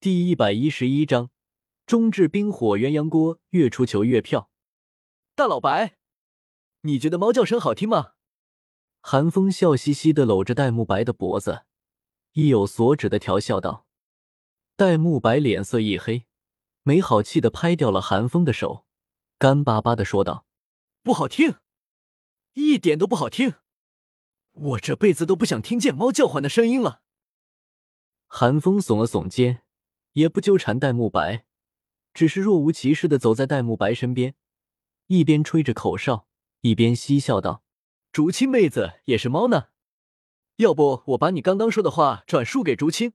第一百一十一章，中至冰火鸳鸯锅，越出球越票。大老白，你觉得猫叫声好听吗？韩风笑嘻嘻的搂着戴沐白的脖子，意有所指的调笑道。戴沐白脸色一黑，没好气的拍掉了韩风的手，干巴巴的说道：“不好听，一点都不好听，我这辈子都不想听见猫叫唤的声音了。”韩风耸了耸肩。也不纠缠戴沐白，只是若无其事的走在戴沐白身边，一边吹着口哨，一边嬉笑道：“竹青妹子也是猫呢，要不我把你刚刚说的话转述给竹青。”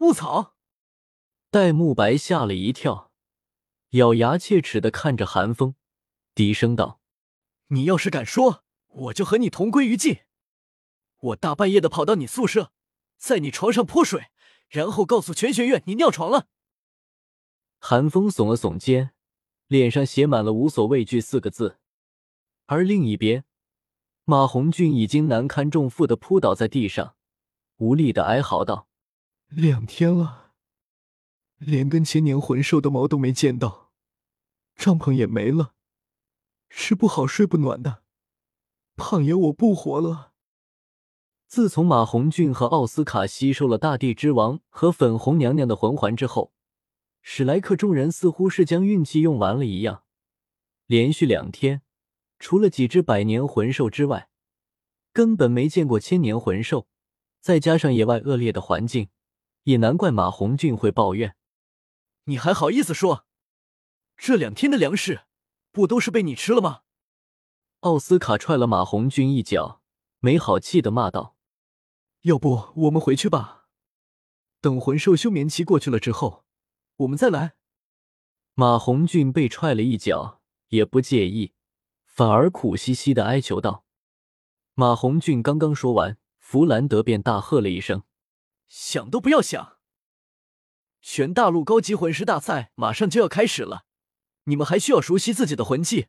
卧槽！戴沐白吓了一跳，咬牙切齿的看着韩风，低声道：“你要是敢说，我就和你同归于尽。我大半夜的跑到你宿舍，在你床上泼水。”然后告诉全学院你尿床了。韩风耸了耸肩，脸上写满了无所畏惧四个字。而另一边，马红俊已经难堪重负的扑倒在地上，无力的哀嚎道：“两天了，连根千年魂兽的毛都没见到，帐篷也没了，吃不好睡不暖的，胖爷我不活了。”自从马红俊和奥斯卡吸收了大地之王和粉红娘娘的魂环之后，史莱克众人似乎是将运气用完了一样。连续两天，除了几只百年魂兽之外，根本没见过千年魂兽。再加上野外恶劣的环境，也难怪马红俊会抱怨。你还好意思说？这两天的粮食不都是被你吃了吗？奥斯卡踹了马红俊一脚，没好气的骂道。要不我们回去吧，等魂兽休眠期过去了之后，我们再来。马红俊被踹了一脚，也不介意，反而苦兮兮的哀求道：“马红俊刚刚说完，弗兰德便大喝了一声：‘想都不要想！全大陆高级魂师大赛马上就要开始了，你们还需要熟悉自己的魂技。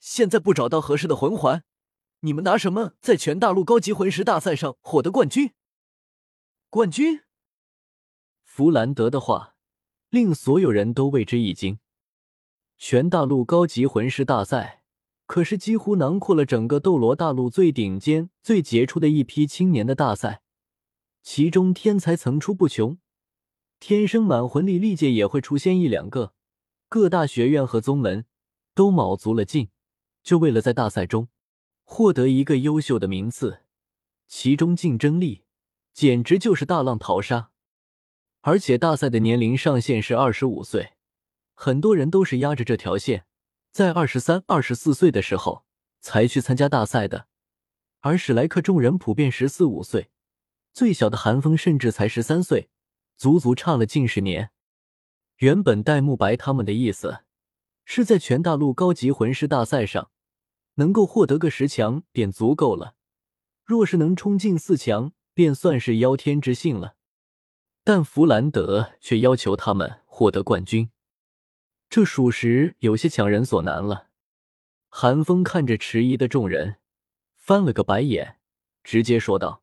现在不找到合适的魂环，你们拿什么在全大陆高级魂师大赛上获得冠军？’”冠军，弗兰德的话令所有人都为之一惊。全大陆高级魂师大赛可是几乎囊括了整个斗罗大陆最顶尖、最杰出的一批青年的大赛，其中天才层出不穷，天生满魂力历届也会出现一两个。各大学院和宗门都卯足了劲，就为了在大赛中获得一个优秀的名次，其中竞争力。简直就是大浪淘沙，而且大赛的年龄上限是二十五岁，很多人都是压着这条线，在二十三、二十四岁的时候才去参加大赛的。而史莱克众人普遍十四五岁，最小的韩风甚至才十三岁，足足差了近十年。原本戴沐白他们的意思是在全大陆高级魂师大赛上能够获得个十强便足够了，若是能冲进四强。便算是妖天之幸了，但弗兰德却要求他们获得冠军，这属实有些强人所难了。韩风看着迟疑的众人，翻了个白眼，直接说道：“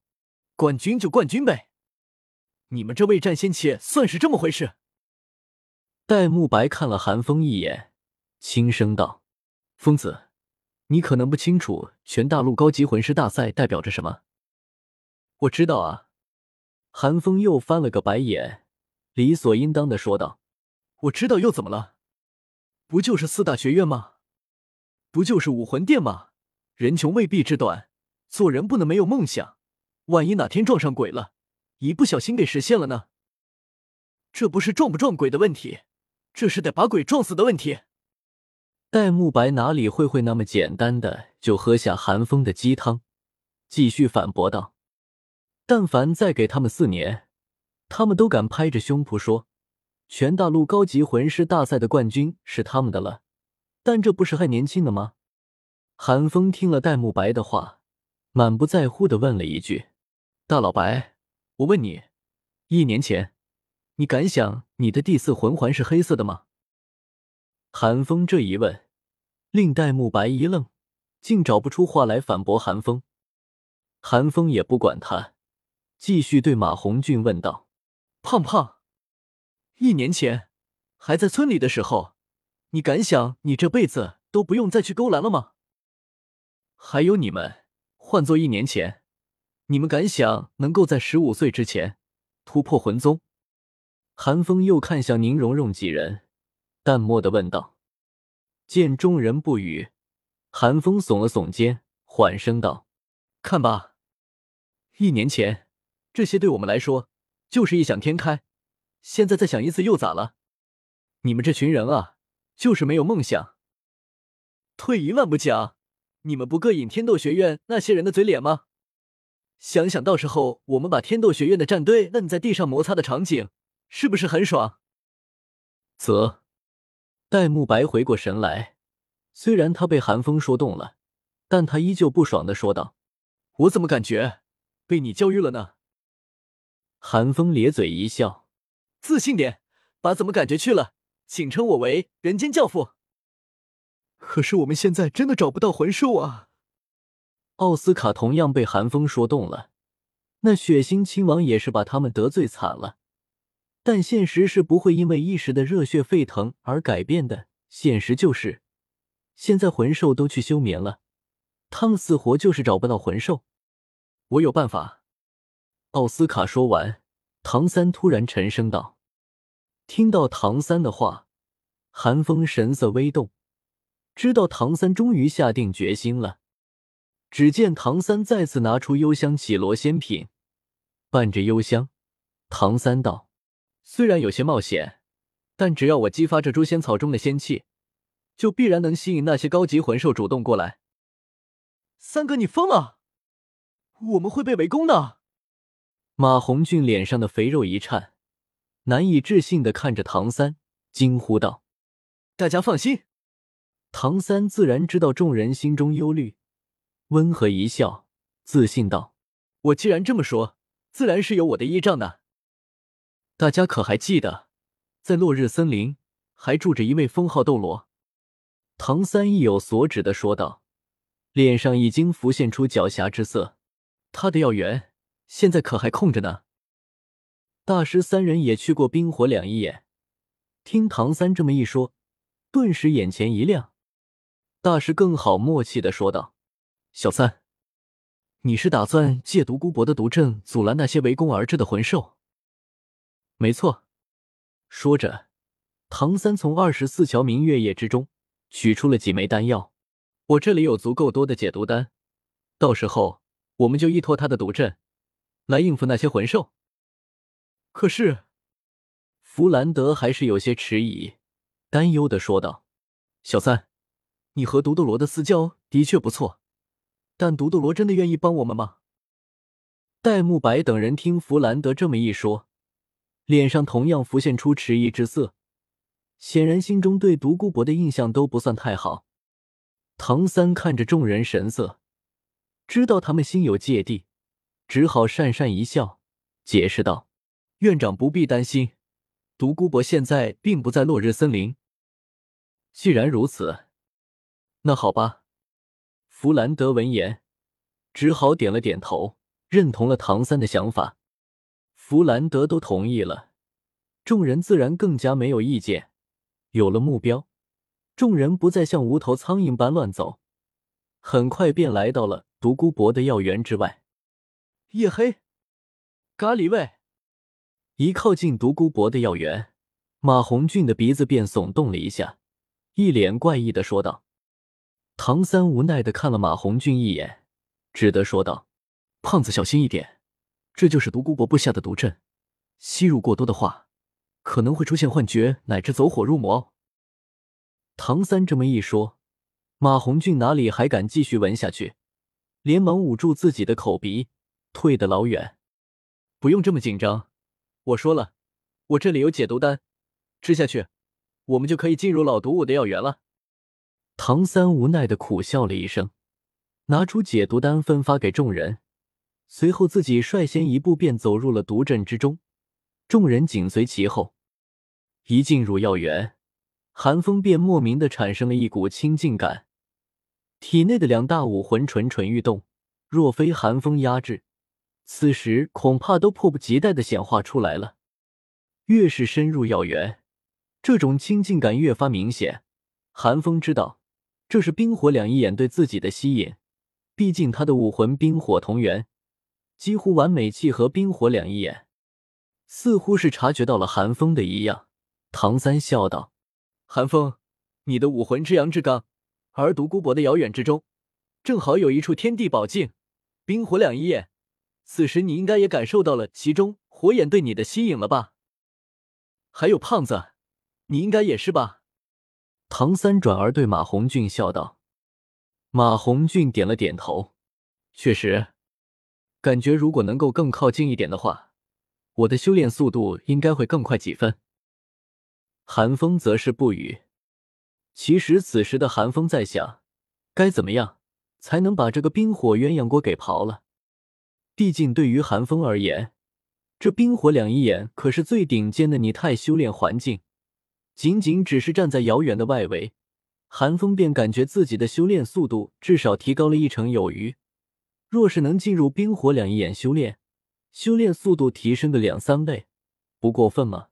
冠军就冠军呗，你们这位战仙且算是这么回事？”戴沐白看了韩风一眼，轻声道：“疯子，你可能不清楚全大陆高级魂师大赛代表着什么。”我知道啊，韩风又翻了个白眼，理所应当的说道：“我知道又怎么了？不就是四大学院吗？不就是武魂殿吗？人穷未必志短，做人不能没有梦想。万一哪天撞上鬼了，一不小心给实现了呢？这不是撞不撞鬼的问题，这是得把鬼撞死的问题。”戴沐白哪里会会那么简单的就喝下韩风的鸡汤，继续反驳道。但凡再给他们四年，他们都敢拍着胸脯说，全大陆高级魂师大赛的冠军是他们的了。但这不是还年轻呢吗？韩风听了戴沐白的话，满不在乎的问了一句：“大老白，我问你，一年前，你敢想你的第四魂环是黑色的吗？”韩风这一问，令戴沐白一愣，竟找不出话来反驳韩风。韩风也不管他。继续对马红俊问道：“胖胖，一年前还在村里的时候，你敢想你这辈子都不用再去勾栏了吗？还有你们，换做一年前，你们敢想能够在十五岁之前突破魂宗？韩风又看向宁荣荣几人，淡漠的问道。见众人不语，韩风耸了耸肩，缓声道：“看吧，一年前这些对我们来说就是异想天开，现在再想一次又咋了？你们这群人啊，就是没有梦想。退一万步讲，你们不膈应天斗学院那些人的嘴脸吗？想想到时候我们把天斗学院的战队摁在地上摩擦的场景，是不是很爽？”啧。戴沐白回过神来，虽然他被韩风说动了，但他依旧不爽的说道：“我怎么感觉被你教育了呢？”韩风咧嘴一笑：“自信点，把怎么感觉去了，请称我为人间教父。”可是我们现在真的找不到魂兽啊！奥斯卡同样被寒风说动了，那血腥亲王也是把他们得罪惨了。但现实是不会因为一时的热血沸腾而改变的。现实就是，现在魂兽都去休眠了，他们死活就是找不到魂兽。我有办法。奥斯卡说完，唐三突然沉声道：“听到唐三的话，韩风神色微动，知道唐三终于下定决心了。只见唐三再次拿出幽香绮罗仙品，伴着幽香，唐三道。”虽然有些冒险，但只要我激发这诛仙草中的仙气，就必然能吸引那些高级魂兽主动过来。三哥，你疯了！我们会被围攻的。马红俊脸上的肥肉一颤，难以置信的看着唐三，惊呼道：“大家放心。”唐三自然知道众人心中忧虑，温和一笑，自信道：“我既然这么说，自然是有我的依仗的。”大家可还记得，在落日森林还住着一位封号斗罗？唐三意有所指的说道，脸上已经浮现出狡黠之色。他的药源现在可还空着呢？大师三人也去过冰火两仪眼，听唐三这么一说，顿时眼前一亮。大师更好默契的说道：“小三，你是打算借独孤博的毒阵阻拦那些围攻而至的魂兽？”没错，说着，唐三从二十四桥明月夜之中取出了几枚丹药。我这里有足够多的解毒丹，到时候我们就依托他的毒阵来应付那些魂兽。可是，弗兰德还是有些迟疑，担忧的说道：“小三，你和独斗罗的私交的确不错，但独斗罗真的愿意帮我们吗？”戴沐白等人听弗兰德这么一说。脸上同样浮现出迟疑之色，显然心中对独孤博的印象都不算太好。唐三看着众人神色，知道他们心有芥蒂，只好讪讪一笑，解释道：“院长不必担心，独孤博现在并不在落日森林。既然如此，那好吧。”弗兰德闻言，只好点了点头，认同了唐三的想法。弗兰德都同意了，众人自然更加没有意见。有了目标，众人不再像无头苍蝇般乱走，很快便来到了独孤博的药园之外。夜黑，咖喱味。一靠近独孤博的药园，马红俊的鼻子便耸动了一下，一脸怪异的说道：“唐三无奈的看了马红俊一眼，只得说道：胖子，小心一点。”这就是独孤博布下的毒阵，吸入过多的话，可能会出现幻觉乃至走火入魔。唐三这么一说，马红俊哪里还敢继续闻下去，连忙捂住自己的口鼻，退得老远。不用这么紧张，我说了，我这里有解毒丹，吃下去，我们就可以进入老毒物的药园了。唐三无奈的苦笑了一声，拿出解毒丹分发给众人。随后，自己率先一步便走入了毒阵之中，众人紧随其后。一进入药园，寒风便莫名的产生了一股清净感，体内的两大武魂蠢蠢欲动。若非寒风压制，此时恐怕都迫不及待的显化出来了。越是深入药园，这种亲近感越发明显。韩风知道，这是冰火两仪眼对自己的吸引。毕竟他的武魂冰火同源，几乎完美契合冰火两仪眼。似乎是察觉到了寒风的异样，唐三笑道：“寒风，你的武魂至阳至刚，而独孤博的遥远之中，正好有一处天地宝境，冰火两仪眼。此时你应该也感受到了其中火眼对你的吸引了吧？还有胖子，你应该也是吧？”唐三转而对马红俊笑道。马红俊点了点头，确实，感觉如果能够更靠近一点的话，我的修炼速度应该会更快几分。韩风则是不语。其实此时的韩风在想，该怎么样才能把这个冰火鸳鸯锅给刨了？毕竟对于韩风而言，这冰火两仪眼可是最顶尖的拟态修炼环境，仅仅只是站在遥远的外围。韩风便感觉自己的修炼速度至少提高了一成有余。若是能进入冰火两仪眼修炼，修炼速度提升个两三倍，不过分吗？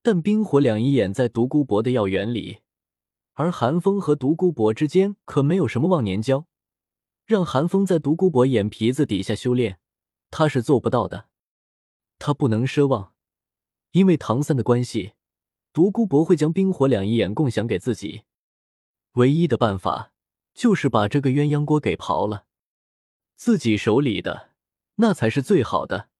但冰火两仪眼在独孤博的药园里，而韩风和独孤博之间可没有什么忘年交，让韩风在独孤博眼皮子底下修炼，他是做不到的。他不能奢望，因为唐三的关系，独孤博会将冰火两仪眼共享给自己。唯一的办法就是把这个鸳鸯锅给刨了，自己手里的那才是最好的。